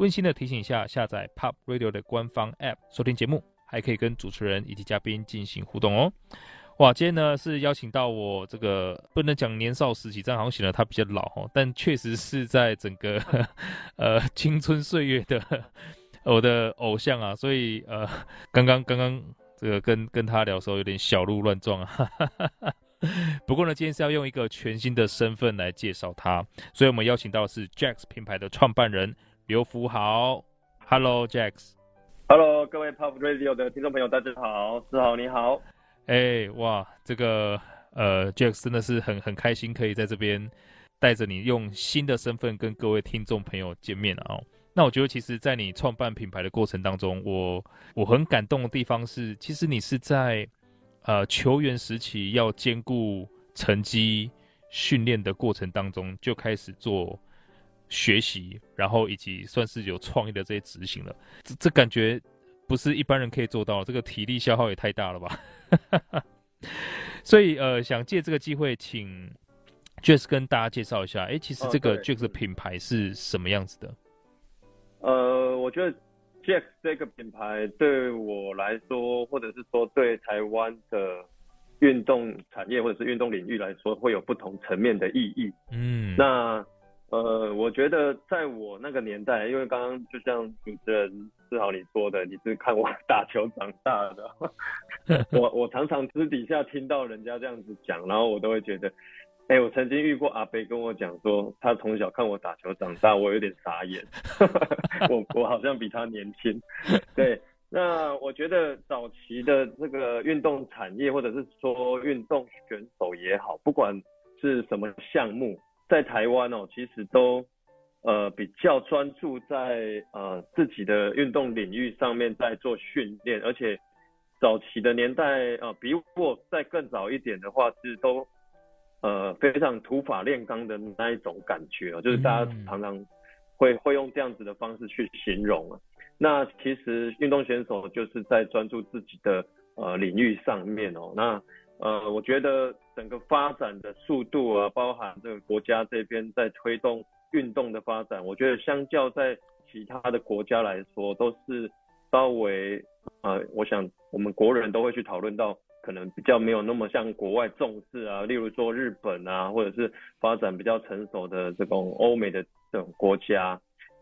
温馨的提醒一下，下载 Pop Radio 的官方 App 收听节目，还可以跟主持人以及嘉宾进行互动哦。哇，今天呢是邀请到我这个不能讲年少时期，这样好像显得他比较老哦，但确实是在整个 呃青春岁月的 我的偶像啊，所以呃刚刚刚刚这个跟跟他聊的时候有点小鹿乱撞啊，不过呢今天是要用一个全新的身份来介绍他，所以我们邀请到的是 Jacks 品牌的创办人刘福豪，Hello Jax，Hello 各位 Pop Radio 的听众朋友，大家好，四豪你好。哎、欸，哇，这个呃，Jax 真的是很很开心，可以在这边带着你用新的身份跟各位听众朋友见面啊、哦。那我觉得，其实，在你创办品牌的过程当中，我我很感动的地方是，其实你是在呃球员时期要兼顾成绩训练的过程当中就开始做学习，然后以及算是有创意的这些执行了。这这感觉不是一般人可以做到，这个体力消耗也太大了吧。所以呃，想借这个机会，请 Jax 跟大家介绍一下。哎、欸，其实这个 Jax 的品牌是什么样子的？呃，我觉得 Jack 这个品牌对我来说，或者是说对台湾的运动产业或者是运动领域来说，会有不同层面的意义。嗯，那。呃，我觉得在我那个年代，因为刚刚就像主持人志豪你说的，你是看我 打球长大的，我我常常私底下听到人家这样子讲，然后我都会觉得，哎、我曾经遇过阿伯跟我讲说，他从小看我打球长大，我有点傻眼，我我好像比他年轻。对，那我觉得早期的这个运动产业，或者是说运动选手也好，不管是什么项目。在台湾哦，其实都呃比较专注在呃自己的运动领域上面在做训练，而且早期的年代啊、呃，比我再更早一点的话，其实都呃非常土法炼钢的那一种感觉啊，就是大家常常会会用这样子的方式去形容啊。那其实运动选手就是在专注自己的呃领域上面哦，那。呃，我觉得整个发展的速度啊，包含这个国家这边在推动运动的发展，我觉得相较在其他的国家来说，都是稍微呃，我想我们国人都会去讨论到，可能比较没有那么像国外重视啊，例如说日本啊，或者是发展比较成熟的这种欧美的这种国家。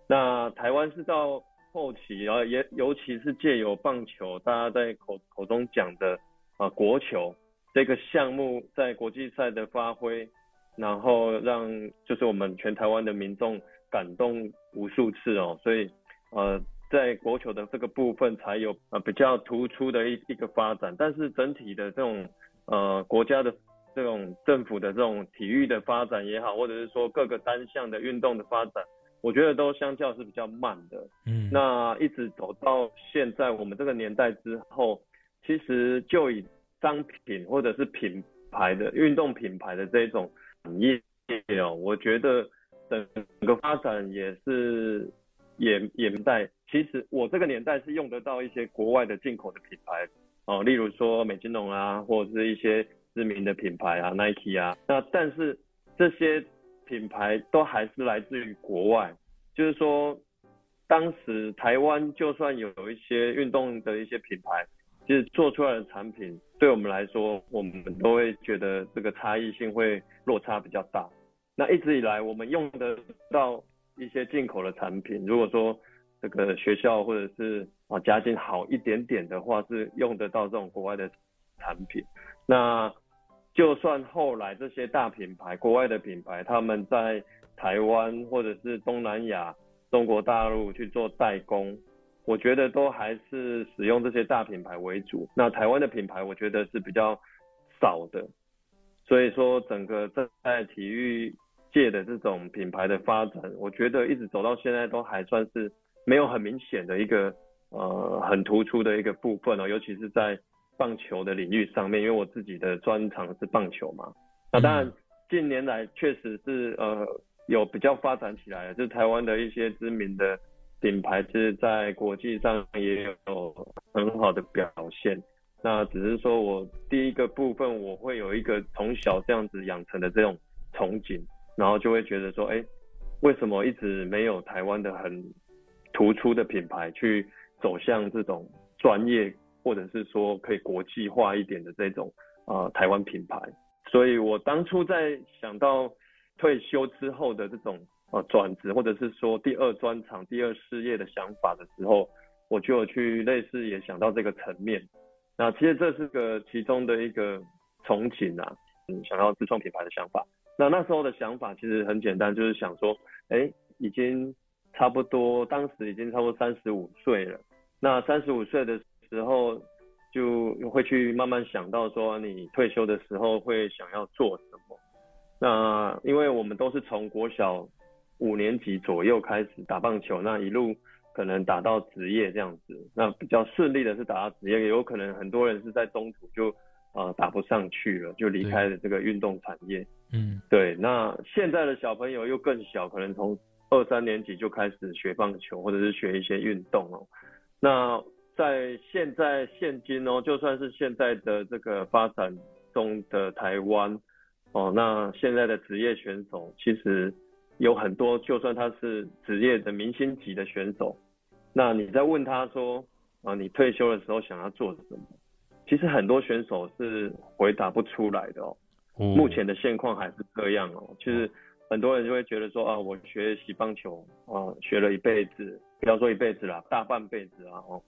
那台湾是到后期，然后也尤其是借由棒球，大家在口口中讲的啊、呃、国球。这个项目在国际赛的发挥，然后让就是我们全台湾的民众感动无数次哦，所以呃在国球的这个部分才有呃比较突出的一一个发展，但是整体的这种呃国家的这种政府的这种体育的发展也好，或者是说各个单项的运动的发展，我觉得都相较是比较慢的。嗯，那一直走到现在我们这个年代之后，其实就以商品或者是品牌的运动品牌的这种产业哦，我觉得整个发展也是也也在。其实我这个年代是用得到一些国外的进口的品牌哦，例如说美津浓啊，或者是一些知名的品牌啊，Nike 啊。那但是这些品牌都还是来自于国外，就是说当时台湾就算有一些运动的一些品牌。其实做出来的产品，对我们来说，我们都会觉得这个差异性会落差比较大。那一直以来，我们用得到一些进口的产品，如果说这个学校或者是啊家境好一点点的话，是用得到这种国外的产品。那就算后来这些大品牌、国外的品牌，他们在台湾或者是东南亚、中国大陆去做代工。我觉得都还是使用这些大品牌为主，那台湾的品牌我觉得是比较少的，所以说整个在体育界的这种品牌的发展，我觉得一直走到现在都还算是没有很明显的一个呃很突出的一个部分哦，尤其是在棒球的领域上面，因为我自己的专长是棒球嘛。那当然近年来确实是呃有比较发展起来了，就是台湾的一些知名的品牌，是在国际上也有很好的表现。那只是说我第一个部分，我会有一个从小这样子养成的这种憧憬，然后就会觉得说，哎，为什么一直没有台湾的很突出的品牌去走向这种专业，或者是说可以国际化一点的这种呃台湾品牌？所以我当初在想到退休之后的这种呃转职，或者是说第二专长、第二事业的想法的时候，我就有去类似也想到这个层面。那其实这是个其中的一个憧憬啊，嗯，想要自创品牌的想法。那那时候的想法其实很简单，就是想说，哎，已经差不多，当时已经差不多三十五岁了。那三十五岁的时候，就会去慢慢想到说，你退休的时候会想要做什么。那因为我们都是从国小五年级左右开始打棒球，那一路。可能打到职业这样子，那比较顺利的是打到职业，也有可能很多人是在中途就呃打不上去了，就离开了这个运动产业。嗯，对。那现在的小朋友又更小，可能从二三年级就开始学棒球，或者是学一些运动哦。那在现在现今哦，就算是现在的这个发展中的台湾哦，那现在的职业选手其实有很多，就算他是职业的明星级的选手。那你在问他说，啊，你退休的时候想要做什么？其实很多选手是回答不出来的哦。目前的现况还是这样哦。其实很多人就会觉得说，啊，我学习棒球啊，学了一辈子，不要说一辈子啦，大半辈子啊，哦。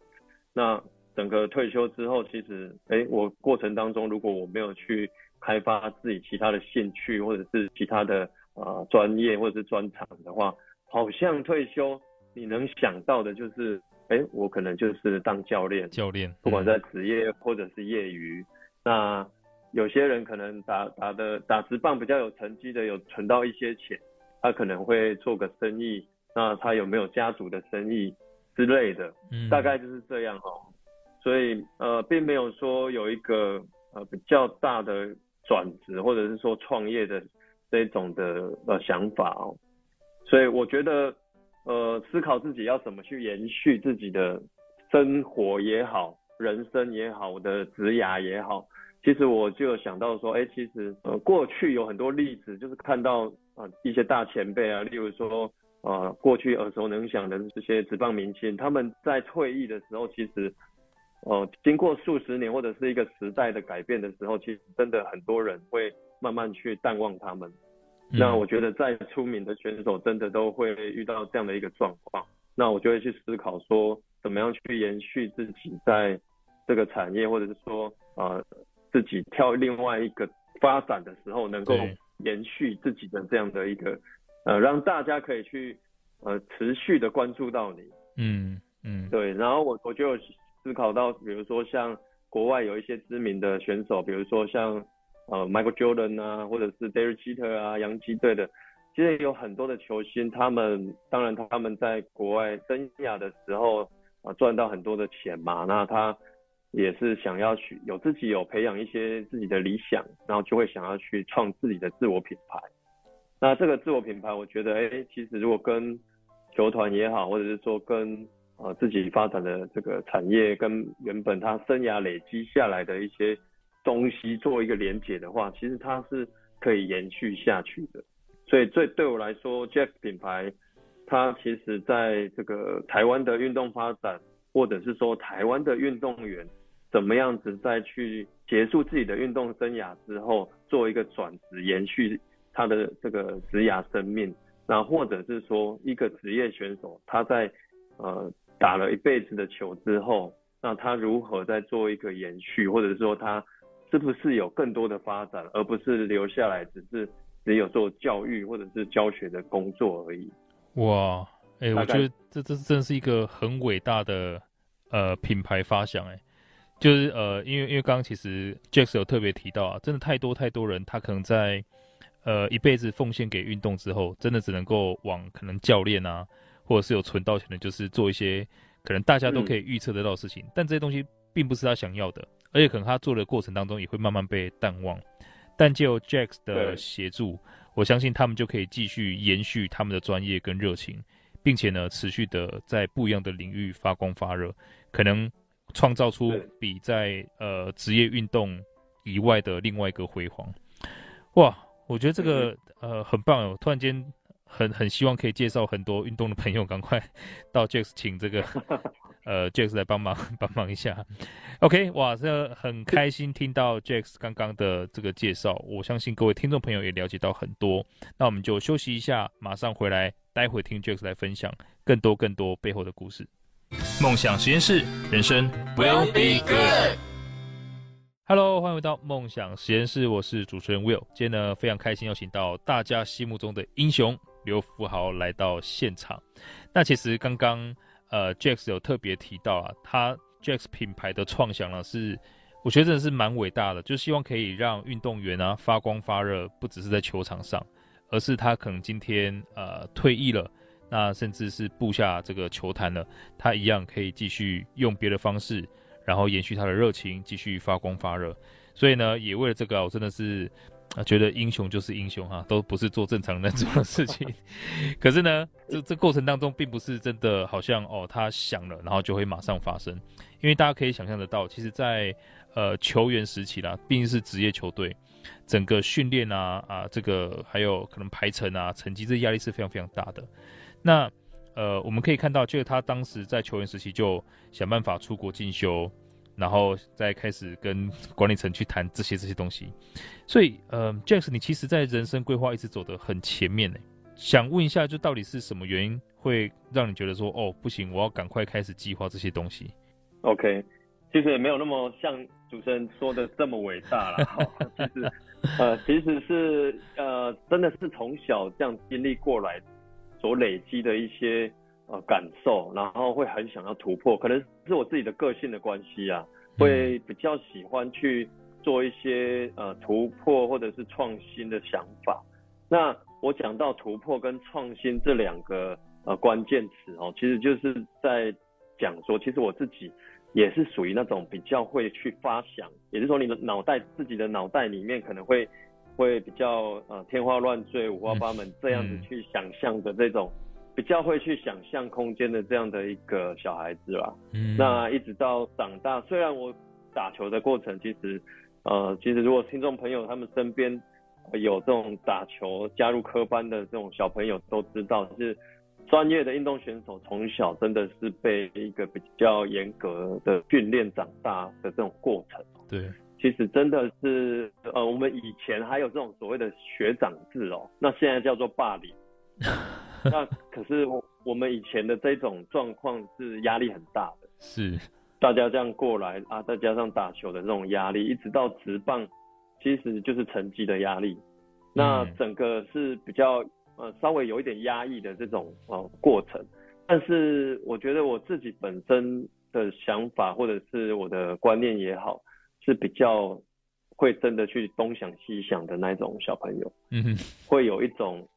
那整个退休之后，其实，哎，我过程当中如果我没有去开发自己其他的兴趣，或者是其他的啊专业或者是专长的话，好像退休。你能想到的就是，哎、欸，我可能就是当教练，教练，不管在职业或者是业余。嗯、那有些人可能打打的打直棒比较有成绩的，有存到一些钱，他可能会做个生意。那他有没有家族的生意之类的？嗯，大概就是这样哦。所以呃，并没有说有一个呃比较大的转职或者是说创业的这种的呃想法哦。所以我觉得。呃，思考自己要怎么去延续自己的生活也好，人生也好，我的职涯也好，其实我就想到说，哎、其实呃过去有很多例子，就是看到啊、一些大前辈啊，例如说呃过去耳熟能详的这些职棒明星，他们在退役的时候，其实呃经过数十年或者是一个时代的改变的时候，其实真的很多人会慢慢去淡忘他们。那我觉得再出名的选手，真的都会遇到这样的一个状况。那我就会去思考说，怎么样去延续自己在这个产业，或者是说，呃，自己跳另外一个发展的时候，能够延续自己的这样的一个，呃，让大家可以去，呃，持续的关注到你。嗯嗯，对。然后我我就有思考到，比如说像国外有一些知名的选手，比如说像。呃，Michael Jordan 啊，或者是 Derek Jeter 啊，洋基队的，其实有很多的球星，他们当然他们在国外生涯的时候啊，赚到很多的钱嘛，那他也是想要去有自己有培养一些自己的理想，然后就会想要去创自己的自我品牌。那这个自我品牌，我觉得，哎、其实如果跟球团也好，或者是说跟呃自己发展的这个产业，跟原本他生涯累积下来的一些。东西做一个连结的话，其实它是可以延续下去的。所以，对对我来说，Jack 品牌，它其实在这个台湾的运动发展，或者是说台湾的运动员怎么样子再去结束自己的运动生涯之后，做一个转职，延续他的这个职涯生命。那或者是说，一个职业选手，他在呃打了一辈子的球之后，那他如何再做一个延续，或者是说他。是不是有更多的发展，而不是留下来只是只有做教育或者是教学的工作而已？哇，哎、欸，我觉得这这真是一个很伟大的呃品牌发想哎，就是呃，因为因为刚刚其实 Jack 有特别提到啊，真的太多太多人，他可能在呃一辈子奉献给运动之后，真的只能够往可能教练啊，或者是有存到钱的，就是做一些可能大家都可以预测得到的事情，嗯、但这些东西并不是他想要的，而且可能他做的过程当中也会慢慢被淡忘。但就 Jax 的协助，我相信他们就可以继续延续他们的专业跟热情，并且呢，持续的在不一样的领域发光发热，可能创造出比在呃职业运动以外的另外一个辉煌。哇，我觉得这个呃很棒哦！突然间很很希望可以介绍很多运动的朋友，赶快到 Jax 请这个呃 Jax 来帮忙 帮忙一下。OK，哇，这很开心听到 Jax 刚刚的这个介绍，我相信各位听众朋友也了解到很多。那我们就休息一下，马上回来，待会听 Jax 来分享更多更多背后的故事。梦想实验室，人生 will be good。Hello，欢迎回到梦想实验室，我是主持人 Will。今天呢，非常开心邀请到大家心目中的英雄刘福豪来到现场。那其实刚刚呃，Jax 有特别提到啊，他 Jax 品牌的创想呢是，我觉得真的是蛮伟大的，就希望可以让运动员啊发光发热，不只是在球场上，而是他可能今天呃退役了，那甚至是布下这个球坛了，他一样可以继续用别的方式。然后延续他的热情，继续发光发热。所以呢，也为了这个，我真的是啊，觉得英雄就是英雄哈，都不是做正常人做的事情。可是呢，这这过程当中，并不是真的好像哦，他想了，然后就会马上发生。因为大家可以想象得到，其实在，呃球员时期啦，毕竟是职业球队，整个训练啊啊，这个还有可能排程啊，成绩这压力是非常非常大的。那呃，我们可以看到，就是他当时在球员时期就想办法出国进修，然后再开始跟管理层去谈这些这些东西。所以，呃，Jacks，你其实在人生规划一直走得很前面呢。想问一下，就到底是什么原因会让你觉得说，哦，不行，我要赶快开始计划这些东西？OK，其实也没有那么像主持人说的这么伟大了。其实，呃，其实是呃，真的是从小这样经历过来。所累积的一些呃感受，然后会很想要突破，可能是我自己的个性的关系啊，会比较喜欢去做一些呃突破或者是创新的想法。那我讲到突破跟创新这两个呃关键词哦，其实就是在讲说，其实我自己也是属于那种比较会去发想，也就是说你的脑袋自己的脑袋里面可能会。会比较呃天花乱坠、五花八门这样子去想象的这种，比较会去想象空间的这样的一个小孩子啦。嗯，那一直到长大，虽然我打球的过程，其实呃，其实如果听众朋友他们身边有这种打球加入科班的这种小朋友都知道，就是专业的运动选手从小真的是被一个比较严格的训练长大的这种过程。对。其实真的是，呃，我们以前还有这种所谓的学长制哦，那现在叫做霸凌。那可是我我们以前的这种状况是压力很大的，是。大家这样过来啊，再加上打球的这种压力，一直到直棒，其实就是成绩的压力。那整个是比较呃稍微有一点压抑的这种呃过程，但是我觉得我自己本身的想法或者是我的观念也好。是比较会真的去东想西想的那种小朋友，嗯哼，会有一种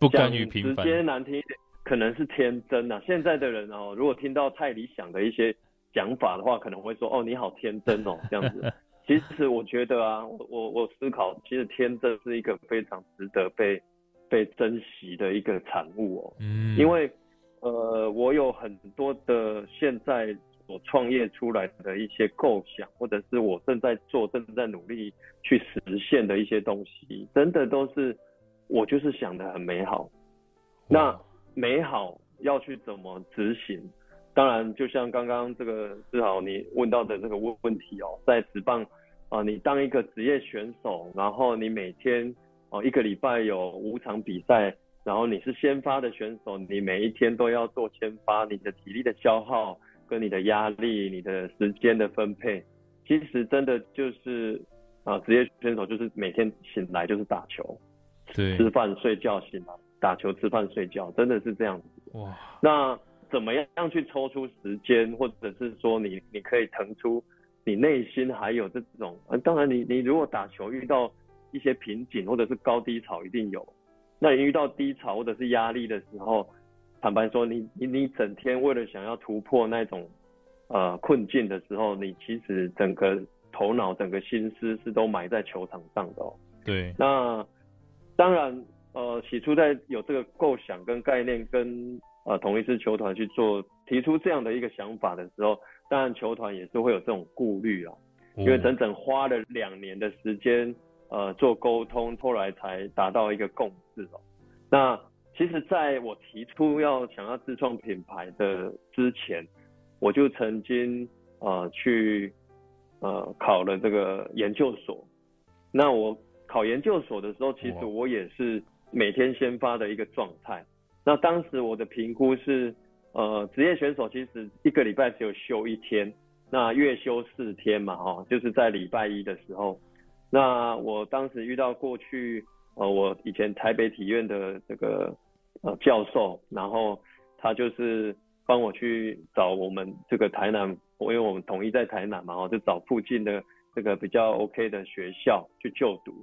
不甘于平凡，直接难听一点，可能是天真啊。现在的人哦，如果听到太理想的一些讲法的话，可能会说哦，你好天真哦，这样子。其实我觉得啊，我我我思考，其实天真是一个非常值得被被珍惜的一个产物哦。嗯，因为呃，我有很多的现在。所创业出来的一些构想，或者是我正在做、正在努力去实现的一些东西，真的都是我就是想的很美好。那美好要去怎么执行？当然，就像刚刚这个志豪你问到的这个问问题哦，在职棒啊，你当一个职业选手，然后你每天哦一个礼拜有五场比赛，然后你是先发的选手，你每一天都要做先发，你的体力的消耗。跟你的压力、你的时间的分配，其实真的就是啊，职业选手就是每天醒来就是打球，对，吃饭睡觉醒来打球吃饭睡觉，真的是这样子。哇，那怎么样去抽出时间，或者是说你你可以腾出你内心还有这种，呃，当然你你如果打球遇到一些瓶颈或者是高低潮一定有，那你遇到低潮或者是压力的时候。坦白说，你你你整天为了想要突破那种呃困境的时候，你其实整个头脑、整个心思是都埋在球场上的哦。对。那当然，呃，起初在有这个构想跟概念跟呃同一支球团去做提出这样的一个想法的时候，当然球团也是会有这种顾虑啊，因为整整花了两年的时间呃做沟通，后来才达到一个共识哦。那其实，在我提出要想要自创品牌的之前，我就曾经呃去呃考了这个研究所。那我考研究所的时候，其实我也是每天先发的一个状态。那当时我的评估是，呃，职业选手其实一个礼拜只有休一天，那月休四天嘛，哈，就是在礼拜一的时候。那我当时遇到过去，呃，我以前台北体院的这个。呃，教授，然后他就是帮我去找我们这个台南，因为我们统一在台南嘛，哦就找附近的这个比较 OK 的学校去就读。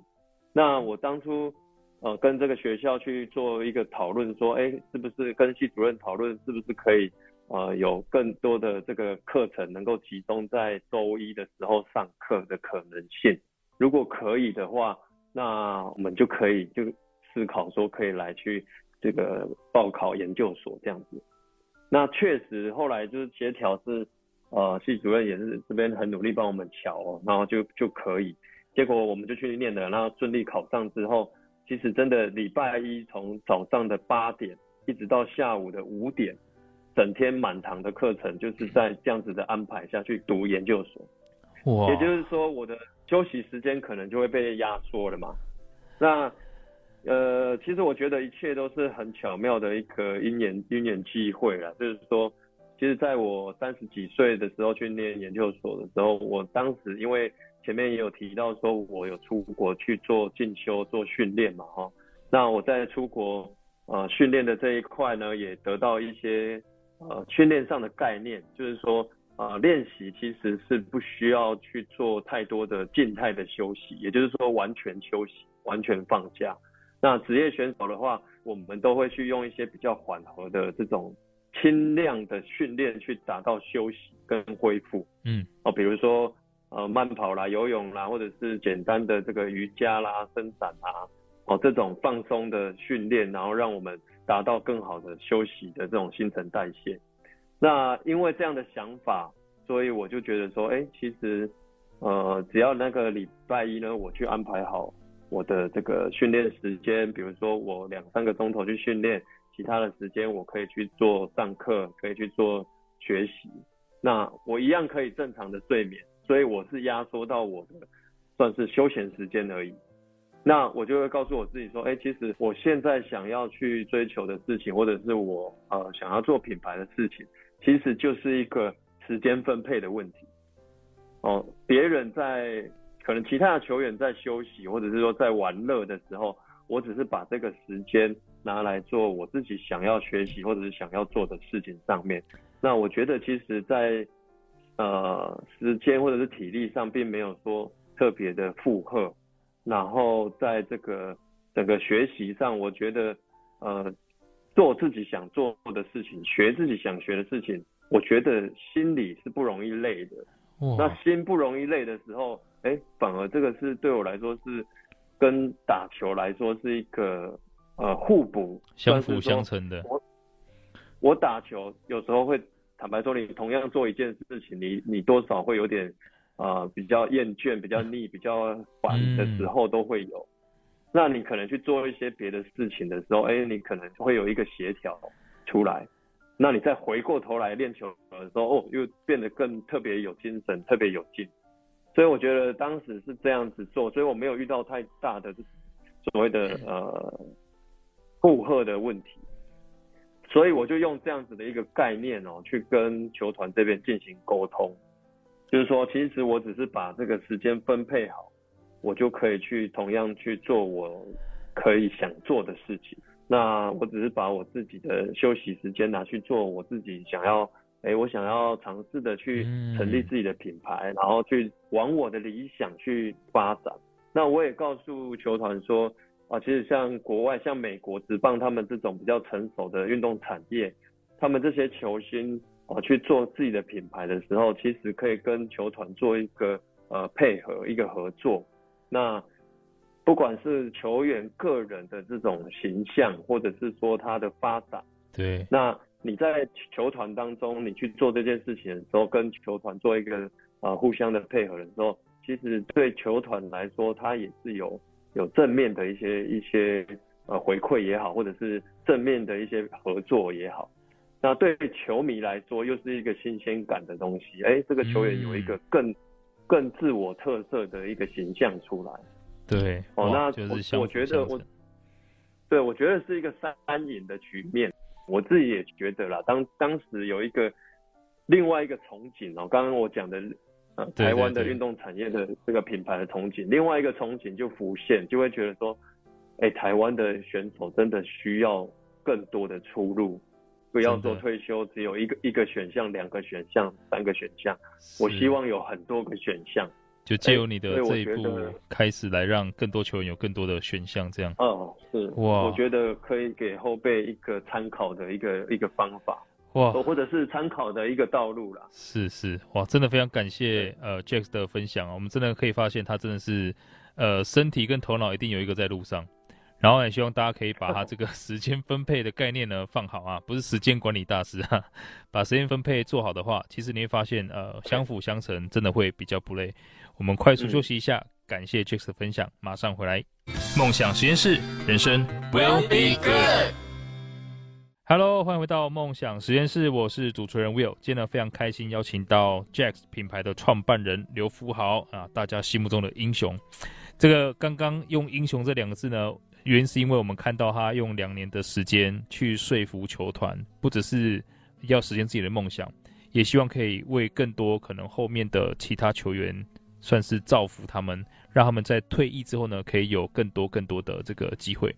那我当初呃跟这个学校去做一个讨论，说，哎，是不是跟系主任讨论，是不是可以呃有更多的这个课程能够集中在周一的时候上课的可能性？如果可以的话，那我们就可以就思考说可以来去。这个报考研究所这样子，那确实后来就是协调是，呃，系主任也是这边很努力帮我们乔哦，然后就就可以，结果我们就去念了，然后顺利考上之后，其实真的礼拜一从早上的八点一直到下午的五点，整天满堂的课程就是在这样子的安排下去读研究所，哇，也就是说我的休息时间可能就会被压缩了嘛，那。呃，其实我觉得一切都是很巧妙的一个因缘因缘际会啦。就是说，其实在我三十几岁的时候去念研究所的时候，我当时因为前面也有提到说，我有出国去做进修、做训练嘛，哈。那我在出国呃训练的这一块呢，也得到一些呃训练上的概念，就是说呃练习其实是不需要去做太多的静态的休息，也就是说完全休息、完全放假。那职业选手的话，我们都会去用一些比较缓和的这种轻量的训练去达到休息跟恢复。嗯，哦，比如说呃慢跑啦、游泳啦，或者是简单的这个瑜伽啦、伸展啦，哦这种放松的训练，然后让我们达到更好的休息的这种新陈代谢。那因为这样的想法，所以我就觉得说，哎，其实呃只要那个礼拜一呢，我去安排好。我的这个训练时间，比如说我两三个钟头去训练，其他的时间我可以去做上课，可以去做学习，那我一样可以正常的睡眠，所以我是压缩到我的算是休闲时间而已。那我就会告诉我自己说，哎，其实我现在想要去追求的事情，或者是我呃想要做品牌的事情，其实就是一个时间分配的问题。哦，别人在。可能其他的球员在休息，或者是说在玩乐的时候，我只是把这个时间拿来做我自己想要学习或者是想要做的事情上面。那我觉得其实，在呃时间或者是体力上，并没有说特别的负荷。然后在这个整个学习上，我觉得呃做自己想做的事情，学自己想学的事情，我觉得心里是不容易累的。那心不容易累的时候。哎、欸，反而这个是对我来说是跟打球来说是一个呃互补，相辅相成的。我我打球有时候会坦白说，你同样做一件事情，你你多少会有点呃比较厌倦、比较腻、比较烦的时候都会有。嗯、那你可能去做一些别的事情的时候，哎、欸，你可能会有一个协调出来。那你再回过头来练球的时候，哦，又变得更特别有精神，特别有劲。所以我觉得当时是这样子做，所以我没有遇到太大的所谓的呃负荷的问题，所以我就用这样子的一个概念哦，去跟球团这边进行沟通，就是说，其实我只是把这个时间分配好，我就可以去同样去做我可以想做的事情。那我只是把我自己的休息时间拿去做我自己想要。哎，我想要尝试的去成立自己的品牌，嗯、然后去往我的理想去发展。那我也告诉球团说，啊，其实像国外像美国职棒他们这种比较成熟的运动产业，他们这些球星啊去做自己的品牌的时候，其实可以跟球团做一个呃配合一个合作。那不管是球员个人的这种形象，或者是说他的发展，对，那你在球团当中你去做这件事情的时候，跟球团做一个呃互相的配合的时候。其实对球团来说，它也是有有正面的一些一些呃回馈也好，或者是正面的一些合作也好。那对球迷来说，又是一个新鲜感的东西。哎，这个球员有一个更、嗯、更自我特色的一个形象出来。对，哦，那我我觉得我，对，我觉得是一个三赢的局面。我自己也觉得啦，当当时有一个另外一个憧憬哦，刚刚我讲的。台湾的运动产业的这个品牌的憧憬，另外一个憧憬就浮现，就会觉得说，哎，台湾的选手真的需要更多的出路，不要说退休只有一个一个选项、两个选项、三个选项，我希望有很多个选项。就借由你的这一步开始来让更多球员有更多的选项，这样。哦，是哇，我觉得可以给后辈一个参考的一个一个方法。哇，或者是参考的一个道路啦。是是，哇，真的非常感谢呃 Jack 的分享啊，我们真的可以发现他真的是呃身体跟头脑一定有一个在路上，然后也希望大家可以把他这个 时间分配的概念呢放好啊，不是时间管理大师啊，把时间分配做好的话，其实你会发现呃相辅相成，真的会比较不累。我们快速休息一下，嗯、感谢 Jack 的分享，马上回来。梦想实验室，人生 will be good。Hello，欢迎回到梦想实验室，我是主持人 Will。今天呢，非常开心邀请到 Jax 品牌的创办人刘福豪啊，大家心目中的英雄。这个刚刚用“英雄”这两个字呢，原因是因为我们看到他用两年的时间去说服球团，不只是要实现自己的梦想，也希望可以为更多可能后面的其他球员，算是造福他们。让他们在退役之后呢，可以有更多更多的这个机会。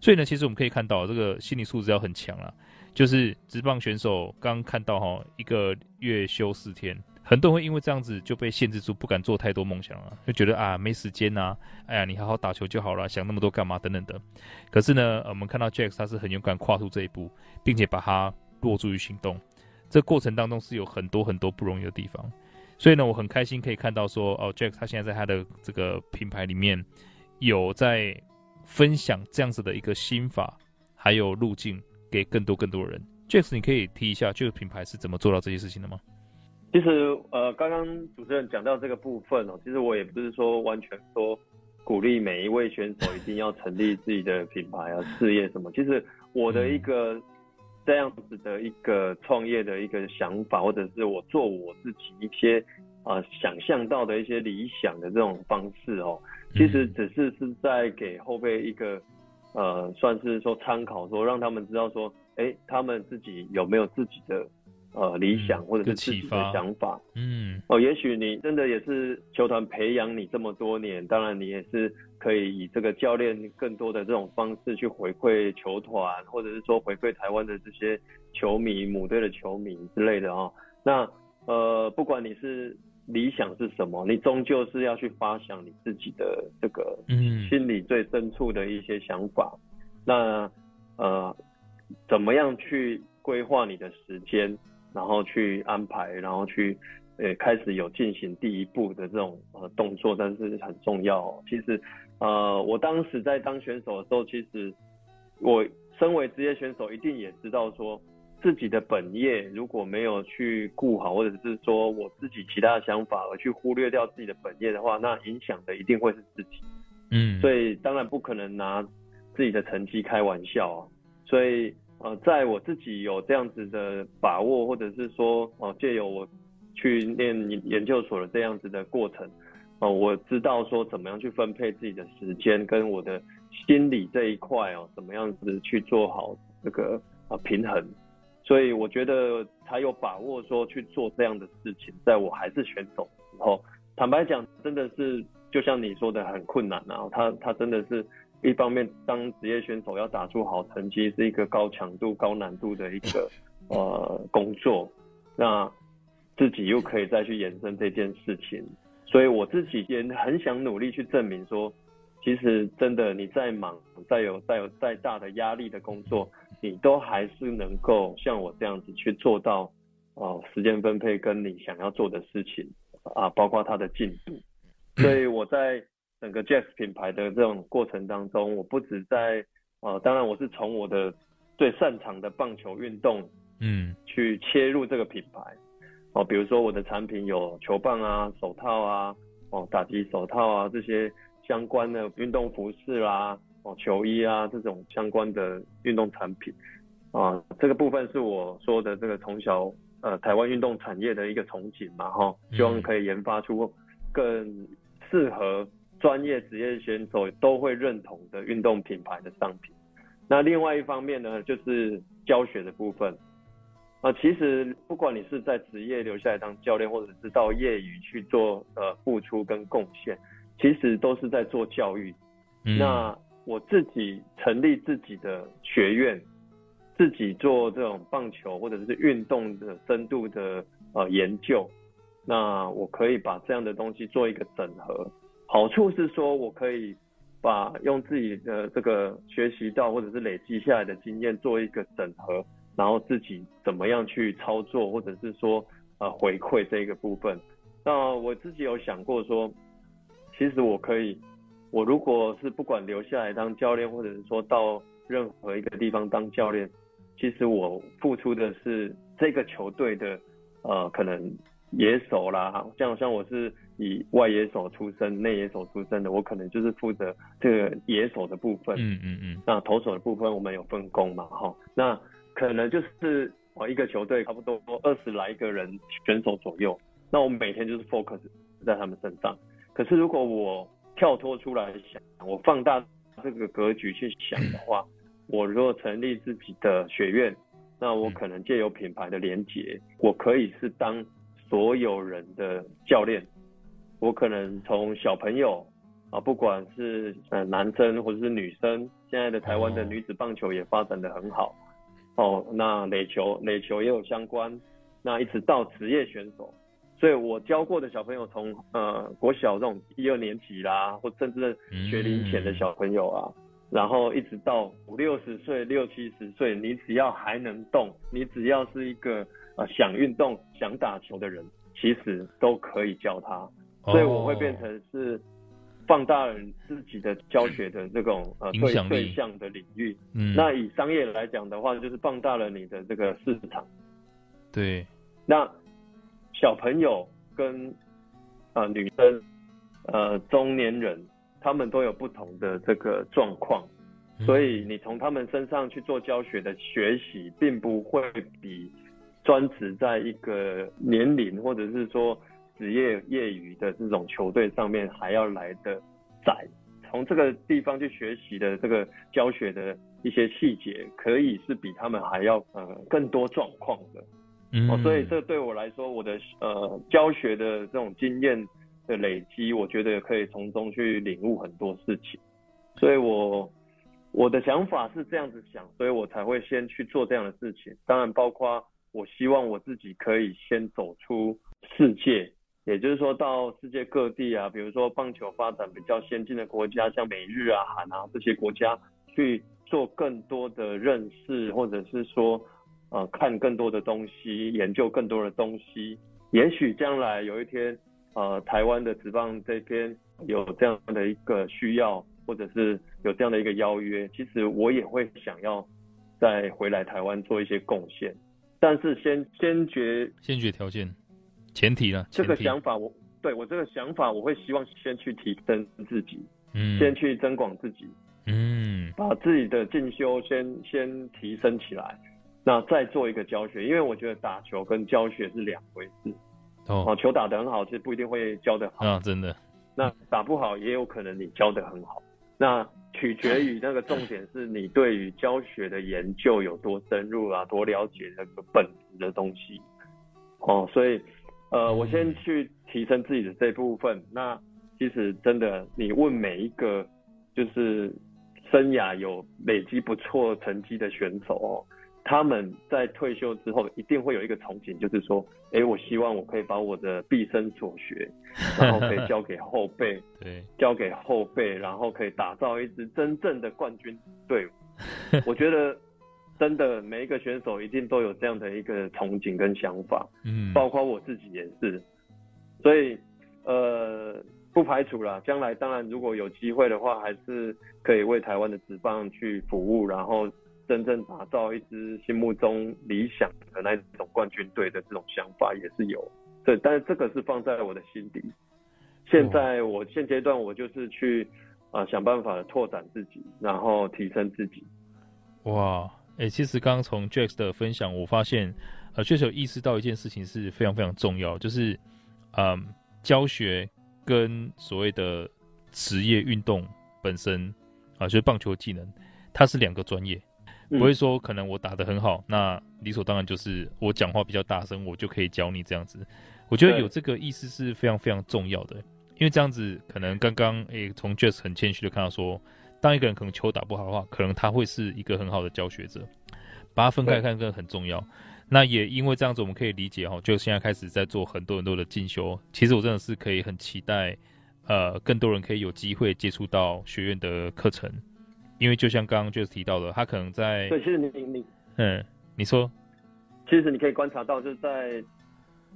所以呢，其实我们可以看到，这个心理素质要很强啊。就是职棒选手刚看到哈，一个月休四天，很多人会因为这样子就被限制住，不敢做太多梦想了，就觉得啊没时间呐，哎呀你好好打球就好了，想那么多干嘛等等的。可是呢，我们看到 Jack 他是很勇敢跨出这一步，并且把它落诸于行动。这过程当中是有很多很多不容易的地方。所以呢，我很开心可以看到说，哦，Jack 他现在在他的这个品牌里面有在分享这样子的一个心法，还有路径给更多更多人。Jack，你可以提一下这个品牌是怎么做到这些事情的吗？其实，呃，刚刚主持人讲到这个部分哦，其实我也不是说完全说鼓励每一位选手一定要成立自己的品牌啊、事业什么。其实我的一个。这样子的一个创业的一个想法，或者是我做我自己一些啊、呃、想象到的一些理想的这种方式哦，其实只是是在给后辈一个呃，算是说参考，说让他们知道说，哎，他们自己有没有自己的。呃，理想或者是自己的想法，嗯，哦，也许你真的也是球团培养你这么多年，当然你也是可以以这个教练更多的这种方式去回馈球团，或者是说回馈台湾的这些球迷、母队的球迷之类的啊、哦。那呃，不管你是理想是什么，你终究是要去发想你自己的这个嗯心里最深处的一些想法。嗯、那呃，怎么样去规划你的时间？然后去安排，然后去，呃，开始有进行第一步的这种呃动作，但是很重要哦。其实，呃，我当时在当选手的时候，其实我身为职业选手，一定也知道说自己的本业如果没有去顾好，或者是说我自己其他的想法而去忽略掉自己的本业的话，那影响的一定会是自己。嗯，所以当然不可能拿自己的成绩开玩笑啊。所以。呃，在我自己有这样子的把握，或者是说，哦，借由我去念研究所的这样子的过程，哦，我知道说怎么样去分配自己的时间，跟我的心理这一块哦，怎么样子去做好这个啊平衡，所以我觉得才有把握说去做这样的事情，在我还是选手的时候，坦白讲，真的是就像你说的很困难啊，他他真的是。一方面，当职业选手要打出好成绩，是一个高强度、高难度的一个 呃工作。那自己又可以再去延伸这件事情，所以我自己也很想努力去证明说，其实真的你再忙，再有再有再大的压力的工作，你都还是能够像我这样子去做到哦，时间分配跟你想要做的事情啊，包括它的进度。所以我在整个 Jax 品牌的这种过程当中，我不止在呃，当然我是从我的最擅长的棒球运动，嗯，去切入这个品牌。哦，比如说我的产品有球棒啊、手套啊、哦打击手套啊这些相关的运动服饰啦、哦球衣啊这种相关的运动产品。啊，这个部分是我说的这个从小呃台湾运动产业的一个憧憬嘛哈，希望可以研发出更适合专业职业选手都会认同的运动品牌的商品。那另外一方面呢，就是教学的部分。啊，其实不管你是在职业留下来当教练，或者是到业余去做呃付出跟贡献，其实都是在做教育。嗯。那我自己成立自己的学院，自己做这种棒球或者是运动的深度的呃研究。那我可以把这样的东西做一个整合，好处是说我可以把用自己的这个学习到或者是累积下来的经验做一个整合，然后自己怎么样去操作，或者是说呃回馈这个部分。那我自己有想过说，其实我可以，我如果是不管留下来当教练，或者是说到任何一个地方当教练，其实我付出的是这个球队的呃可能。野手啦，像像我是以外野手出身、内野手出身的，我可能就是负责这个野手的部分。嗯嗯嗯。那投手的部分我们有分工嘛，哈。那可能就是哦一个球队差不多二十来个人选手左右，那我每天就是 focus 在他们身上。可是如果我跳脱出来想，我放大这个格局去想的话，我如果成立自己的学院，那我可能借由品牌的连接，我可以是当。所有人的教练，我可能从小朋友啊，不管是呃男生或者是女生，现在的台湾的女子棒球也发展得很好，哦，那垒球垒球也有相关，那一直到职业选手，所以我教过的小朋友从呃国小这种一二年级啦，或甚至学龄前的小朋友啊，然后一直到五六十岁、六七十岁，你只要还能动，你只要是一个。想运动、想打球的人，其实都可以教他，所以我会变成是放大了自己的教学的这种呃对对象的领域。嗯，那以商业来讲的话，就是放大了你的这个市场。对，那小朋友跟啊、呃、女生、呃中年人，他们都有不同的这个状况，所以你从他们身上去做教学的学习，并不会比。专职在一个年龄或者是说职业业余的这种球队上面还要来的窄，从这个地方去学习的这个教学的一些细节，可以是比他们还要呃更多状况的。嗯，哦，所以这对我来说，我的呃教学的这种经验的累积，我觉得可以从中去领悟很多事情。所以我我的想法是这样子想，所以我才会先去做这样的事情。当然包括。我希望我自己可以先走出世界，也就是说到世界各地啊，比如说棒球发展比较先进的国家，像美日啊、韩啊这些国家，去做更多的认识，或者是说，呃，看更多的东西，研究更多的东西。也许将来有一天，呃，台湾的职棒这边有这样的一个需要，或者是有这样的一个邀约，其实我也会想要再回来台湾做一些贡献。但是先先决先决条件，前提呢？这个想法我对我这个想法，我会希望先去提升自己，嗯，先去增广自己，嗯，把自己的进修先先提升起来，那再做一个教学，因为我觉得打球跟教学是两回事。哦，球打得很好，其实不一定会教得好啊，真的。那打不好，也有可能你教得很好。那取决于那个重点是你对于教学的研究有多深入啊，多了解那个本质的东西。哦，所以，呃，我先去提升自己的这部分。那其实真的，你问每一个就是生涯有累积不错成绩的选手哦，他们在退休之后一定会有一个憧憬，就是说，哎、欸，我希望我可以把我的毕生所学，然后可以交给后辈，对，交给后辈，然后可以打造一支真正的冠军队伍。我觉得真的每一个选手一定都有这样的一个憧憬跟想法，嗯，包括我自己也是。所以，呃，不排除啦，将来当然如果有机会的话，还是可以为台湾的职棒去服务，然后。真正打造一支心目中理想的那种冠军队的这种想法也是有，对，但是这个是放在我的心底。现在我现阶段我就是去啊、呃、想办法拓展自己，然后提升自己。哇，哎、欸，其实刚刚从 Jack 的分享，我发现呃确实有意识到一件事情是非常非常重要，就是嗯、呃、教学跟所谓的职业运动本身啊、呃，就是棒球技能，它是两个专业。不会说可能我打得很好，那理所当然就是我讲话比较大声，我就可以教你这样子。我觉得有这个意思是非常非常重要的，因为这样子可能刚刚诶从 Jess 很谦虚的看到说，当一个人可能球打不好的话，可能他会是一个很好的教学者，把它分开看更很重要。那也因为这样子，我们可以理解哈，就现在开始在做很多很多的进修。其实我真的是可以很期待，呃，更多人可以有机会接触到学院的课程。因为就像刚刚就是提到的，他可能在对，其实你你嗯，你说，其实你可以观察到，就是在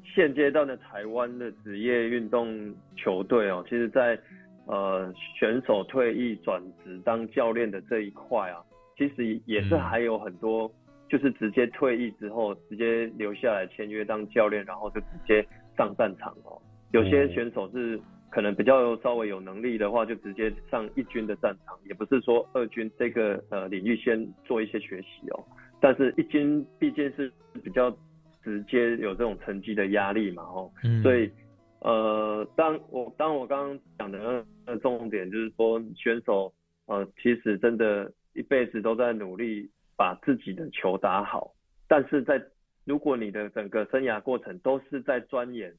现阶段的台湾的职业运动球队哦，其实在呃选手退役转职当教练的这一块啊，其实也是还有很多，就是直接退役之后直接留下来签约当教练，然后就直接上战场哦，有些选手是。可能比较稍微有能力的话，就直接上一军的战场，也不是说二军这个呃领域先做一些学习哦。但是一军毕竟是比较直接有这种成绩的压力嘛，哦，嗯，所以呃，当我当我刚刚讲的那重点就是说，选手呃其实真的一辈子都在努力把自己的球打好，但是在如果你的整个生涯过程都是在钻研。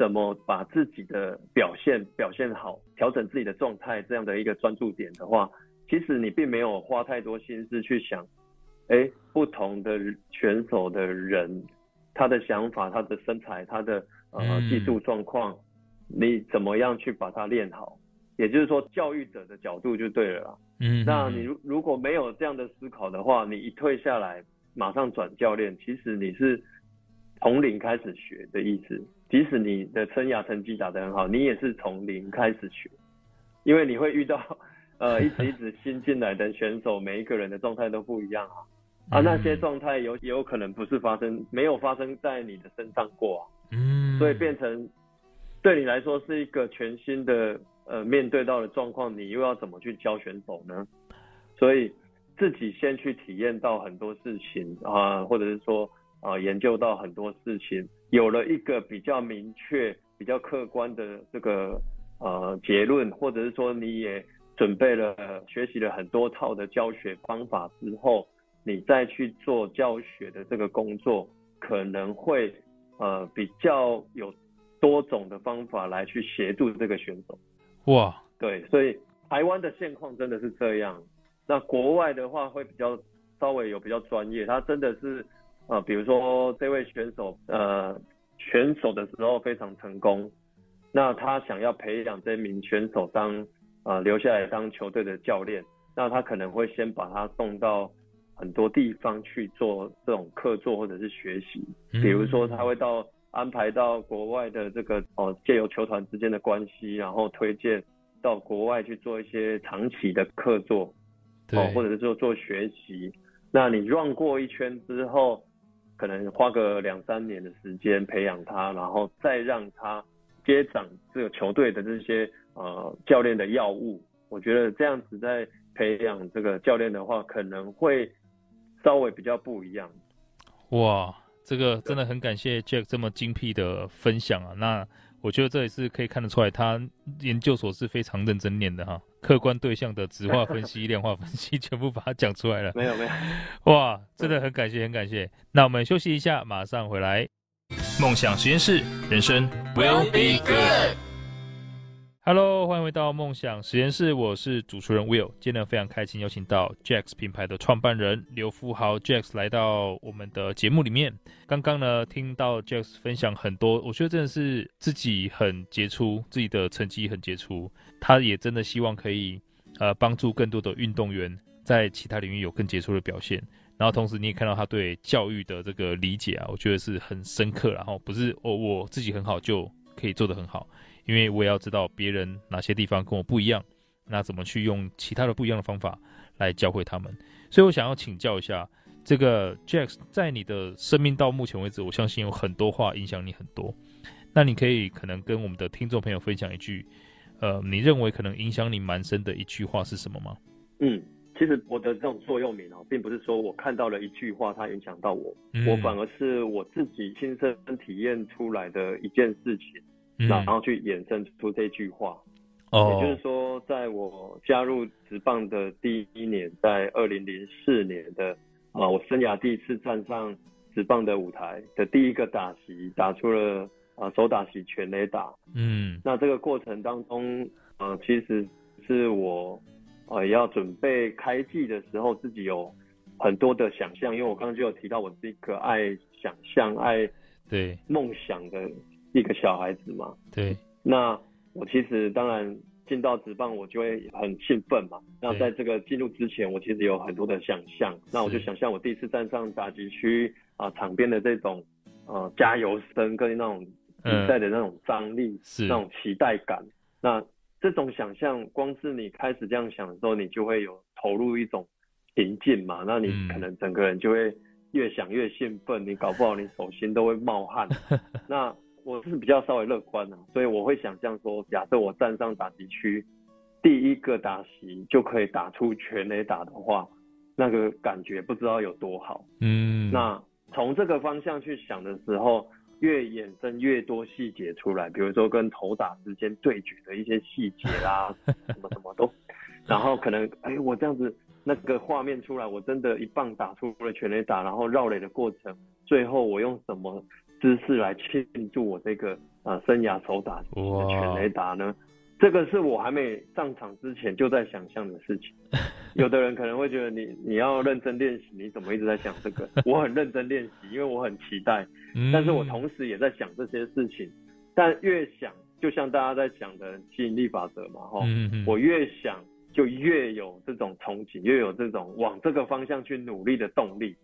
怎么把自己的表现表现好，调整自己的状态，这样的一个专注点的话，其实你并没有花太多心思去想，哎，不同的选手的人，他的想法、他的身材、他的呃技术状况，你怎么样去把它练好？也就是说，教育者的角度就对了啦。嗯，那你如如果没有这样的思考的话，你一退下来马上转教练，其实你是从零开始学的意思。即使你的生涯成绩打得很好，你也是从零开始学，因为你会遇到，呃，一直一直新进来的选手，每一个人的状态都不一样啊，啊，那些状态有也有可能不是发生，没有发生在你的身上过啊，嗯，所以变成对你来说是一个全新的，呃，面对到的状况，你又要怎么去教选手呢？所以自己先去体验到很多事情啊，或者是说。啊，研究到很多事情，有了一个比较明确、比较客观的这个呃结论，或者是说你也准备了、学习了很多套的教学方法之后，你再去做教学的这个工作，可能会呃比较有多种的方法来去协助这个选手。哇，对，所以台湾的现况真的是这样。那国外的话会比较稍微有比较专业，他真的是。啊、呃，比如说这位选手，呃，选手的时候非常成功，那他想要培养这名选手当，呃，留下来当球队的教练，那他可能会先把他送到很多地方去做这种客座或者是学习，比如说他会到安排到国外的这个哦，借由球团之间的关系，然后推荐到国外去做一些长期的客座，哦，或者是说做学习，那你 run 过一圈之后。可能花个两三年的时间培养他，然后再让他接掌这个球队的这些呃教练的药物。我觉得这样子在培养这个教练的话，可能会稍微比较不一样。哇，这个真的很感谢 Jack 这么精辟的分享啊！那我觉得这也是可以看得出来，他研究所是非常认真念的哈。客观对象的质化分析、量化分析，全部把它讲出来了。没有没有，哇，真的很感谢，很感谢。那我们休息一下，马上回来。梦想实验室，人生 will be good。Hello，欢迎回到梦想实验室，我是主持人 Will。今天非常开心，邀请到 Jax 品牌的创办人刘富豪 Jax 来到我们的节目里面。刚刚呢，听到 Jax 分享很多，我觉得真的是自己很杰出，自己的成绩很杰出。他也真的希望可以呃帮助更多的运动员在其他领域有更杰出的表现。然后同时你也看到他对教育的这个理解啊，我觉得是很深刻。然后不是我我自己很好就可以做得很好。因为我也要知道别人哪些地方跟我不一样，那怎么去用其他的不一样的方法来教会他们？所以我想要请教一下，这个 Jax 在你的生命到目前为止，我相信有很多话影响你很多。那你可以可能跟我们的听众朋友分享一句，呃，你认为可能影响你蛮深的一句话是什么吗？嗯，其实我的这种座右铭哦，并不是说我看到了一句话它影响到我，嗯，我反而是我自己亲身体验出来的一件事情。然后去衍生出这句话，哦，也就是说，在我加入职棒的第一年，在二零零四年的啊，我生涯第一次站上职棒的舞台的第一个打席，打出了啊手打席全垒打，嗯，那这个过程当中，呃，其实是我呃要准备开季的时候，自己有很多的想象，因为我刚刚就有提到，我是一个爱想象、爱对。梦想的。一个小孩子嘛，对。那我其实当然进到职棒，我就会很兴奋嘛。那在这个进入之前，我其实有很多的想象。那我就想象我第一次站上打击区啊，场边的这种呃加油声跟那种比赛的那种张力，那种期待感。那这种想象，光是你开始这样想的时候，你就会有投入一种平静嘛。那你可能整个人就会越想越兴奋，你搞不好你手心都会冒汗。那我是比较稍微乐观的，所以我会想象说，假设我站上打击区，第一个打席就可以打出全垒打的话，那个感觉不知道有多好。嗯，那从这个方向去想的时候，越衍生越多细节出来，比如说跟投打之间对决的一些细节啦，什么什么都，然后可能哎，我这样子那个画面出来，我真的一棒打出了全垒打，然后绕垒的过程，最后我用什么？姿势来庆祝我这个呃生涯首打的全垒打呢？这个是我还没上场之前就在想象的事情。有的人可能会觉得你你要认真练习，你怎么一直在想这个？我很认真练习，因为我很期待。但是我同时也在想这些事情。但越想，就像大家在讲的吸引力法则嘛，哈，我越想就越有这种憧憬，越有这种往这个方向去努力的动力。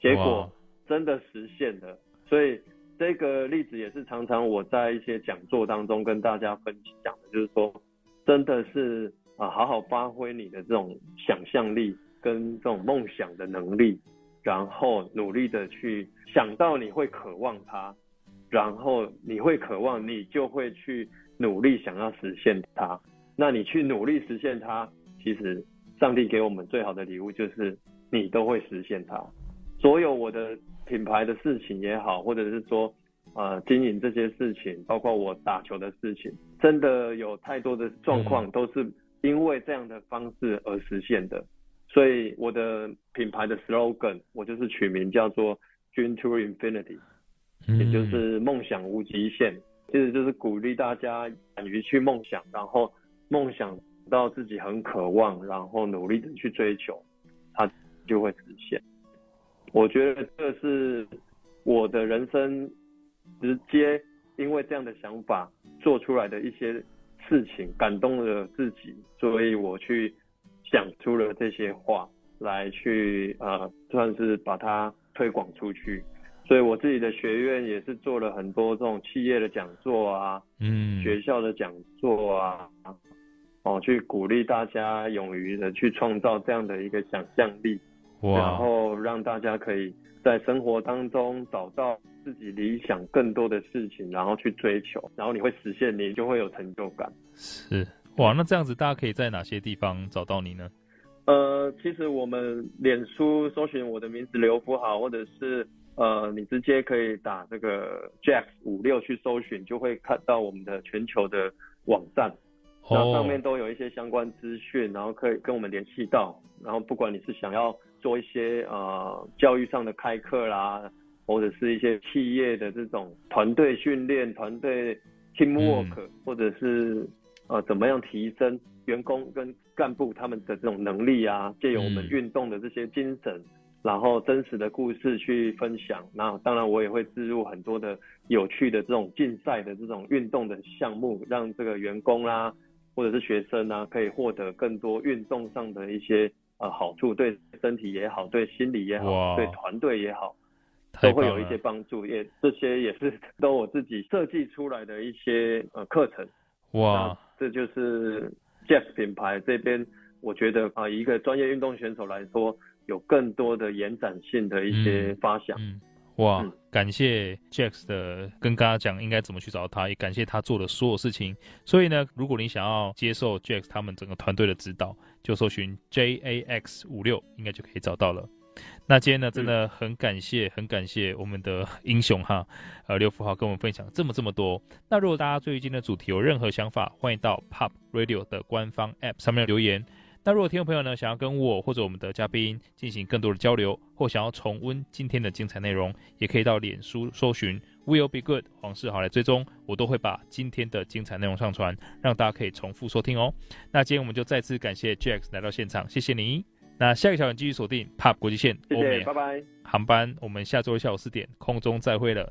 结果真的实现了。所以这个例子也是常常我在一些讲座当中跟大家分享的，就是说，真的是啊，好好发挥你的这种想象力跟这种梦想的能力，然后努力的去想到你会渴望它，然后你会渴望，你就会去努力想要实现它。那你去努力实现它，其实上帝给我们最好的礼物就是你都会实现它。所有我的。品牌的事情也好，或者是说，呃，经营这些事情，包括我打球的事情，真的有太多的状况都是因为这样的方式而实现的。所以我的品牌的 slogan 我就是取名叫做 Dream to Infinity，也就是梦想无极限，其实就是鼓励大家敢于去梦想，然后梦想到自己很渴望，然后努力的去追求，它就会实现。我觉得这是我的人生直接因为这样的想法做出来的一些事情，感动了自己，所以我去想出了这些话来去呃，算是把它推广出去。所以我自己的学院也是做了很多这种企业的讲座啊，嗯，学校的讲座啊，哦，去鼓励大家勇于的去创造这样的一个想象力。然后让大家可以在生活当中找到自己理想更多的事情，然后去追求，然后你会实现，你就会有成就感。是哇，那这样子大家可以在哪些地方找到你呢？呃，其实我们脸书搜寻我的名字刘福豪，或者是呃，你直接可以打这个 Jax 五六去搜寻，就会看到我们的全球的网站。那上面都有一些相关资讯，然后可以跟我们联系到。然后不管你是想要做一些呃教育上的开课啦，或者是一些企业的这种团队训练、团队 teamwork，、嗯、或者是呃怎么样提升员工跟干部他们的这种能力啊，借由我们运动的这些精神，嗯、然后真实的故事去分享。那当然我也会置入很多的有趣的这种竞赛的这种运动的项目，让这个员工啦、啊、或者是学生啊，可以获得更多运动上的一些呃好处，对身体也好，对心理也好，对团队也好。都会有一些帮助，也这些也是 都我自己设计出来的一些呃课程。哇，这就是 Jeff 品牌这边，我觉得啊，一个专业运动选手来说，有更多的延展性的一些发想。嗯，嗯，哇，嗯，感谢 Jax 的跟大家讲应该怎么去找他，也感谢他做的所有事情。所以呢，如果你想要接受 Jax 他们整个团队的指导，就搜寻 JAX 五六，应该就可以找到了。那今天呢，真的很感谢，很感谢我们的 英雄哈，呃，刘福豪跟我们分享这么这么多。那如果大家对于今天的主题有任何想法，欢迎到 Pop Radio 的官方 App 上面留言。那如果听众朋友呢，想要跟我或者我们的嘉宾进行更多的交流，或想要重温今天的精彩内容，也可以到脸书搜寻 Will Be Good 黄世豪来追踪，我都会把今天的精彩内容上传，让大家可以重复收听哦。那今天我们就再次感谢 Jax 来到现场，谢谢你。那下个小点继续锁定 POP 国际线欧美，拜拜。航班，我们下周一下午四点空中再会了。